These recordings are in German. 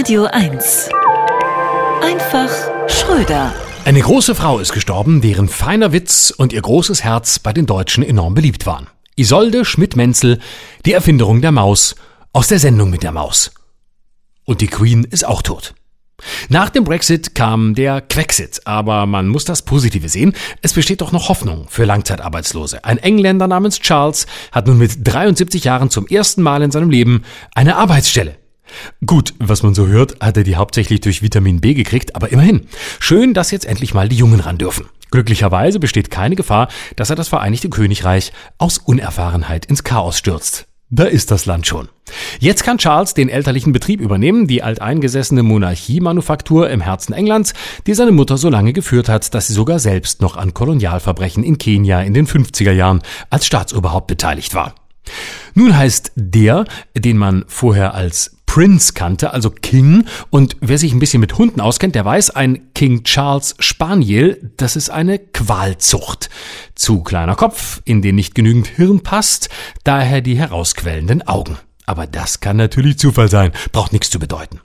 Radio 1. Einfach Schröder. Eine große Frau ist gestorben, deren feiner Witz und ihr großes Herz bei den Deutschen enorm beliebt waren. Isolde Schmidt-Menzel, die Erfinderung der Maus, aus der Sendung mit der Maus. Und die Queen ist auch tot. Nach dem Brexit kam der Quexit, aber man muss das Positive sehen. Es besteht doch noch Hoffnung für Langzeitarbeitslose. Ein Engländer namens Charles hat nun mit 73 Jahren zum ersten Mal in seinem Leben eine Arbeitsstelle. Gut, was man so hört, hat er die hauptsächlich durch Vitamin B gekriegt, aber immerhin. Schön, dass jetzt endlich mal die Jungen ran dürfen. Glücklicherweise besteht keine Gefahr, dass er das Vereinigte Königreich aus Unerfahrenheit ins Chaos stürzt. Da ist das Land schon. Jetzt kann Charles den elterlichen Betrieb übernehmen, die alteingesessene Monarchiemanufaktur im Herzen Englands, die seine Mutter so lange geführt hat, dass sie sogar selbst noch an Kolonialverbrechen in Kenia in den 50er Jahren als Staatsoberhaupt beteiligt war. Nun heißt der, den man vorher als Prince kannte, also King. Und wer sich ein bisschen mit Hunden auskennt, der weiß, ein King Charles Spaniel, das ist eine Qualzucht. Zu kleiner Kopf, in den nicht genügend Hirn passt, daher die herausquellenden Augen. Aber das kann natürlich Zufall sein, braucht nichts zu bedeuten.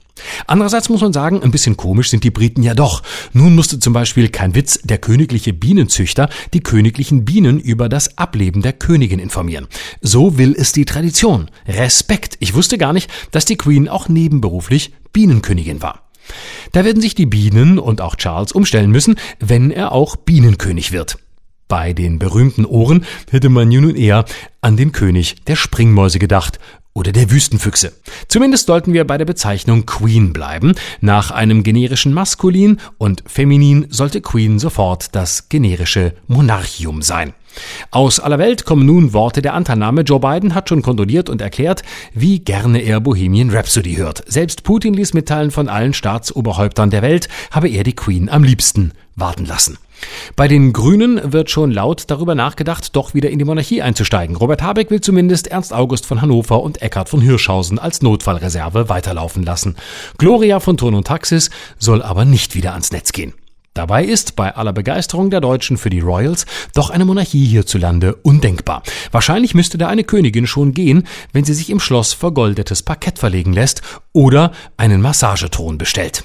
Andererseits muss man sagen, ein bisschen komisch sind die Briten ja doch. Nun musste zum Beispiel kein Witz der königliche Bienenzüchter die königlichen Bienen über das Ableben der Königin informieren. So will es die Tradition. Respekt. Ich wusste gar nicht, dass die Queen auch nebenberuflich Bienenkönigin war. Da werden sich die Bienen und auch Charles umstellen müssen, wenn er auch Bienenkönig wird. Bei den berühmten Ohren hätte man nun eher an den König der Springmäuse gedacht oder der Wüstenfüchse. Zumindest sollten wir bei der Bezeichnung Queen bleiben. Nach einem generischen Maskulin und Feminin sollte Queen sofort das generische Monarchium sein. Aus aller Welt kommen nun Worte der Anternahme. Joe Biden hat schon kondoliert und erklärt, wie gerne er Bohemian Rhapsody hört. Selbst Putin ließ mitteilen von allen Staatsoberhäuptern der Welt, habe er die Queen am liebsten warten lassen. Bei den Grünen wird schon laut darüber nachgedacht, doch wieder in die Monarchie einzusteigen. Robert Habeck will zumindest Ernst August von Hannover und Eckhard von Hirschhausen als Notfallreserve weiterlaufen lassen. Gloria von Turn und Taxis soll aber nicht wieder ans Netz gehen. Dabei ist bei aller Begeisterung der Deutschen für die Royals doch eine Monarchie hierzulande undenkbar. Wahrscheinlich müsste da eine Königin schon gehen, wenn sie sich im Schloss vergoldetes Parkett verlegen lässt oder einen Massagethron bestellt.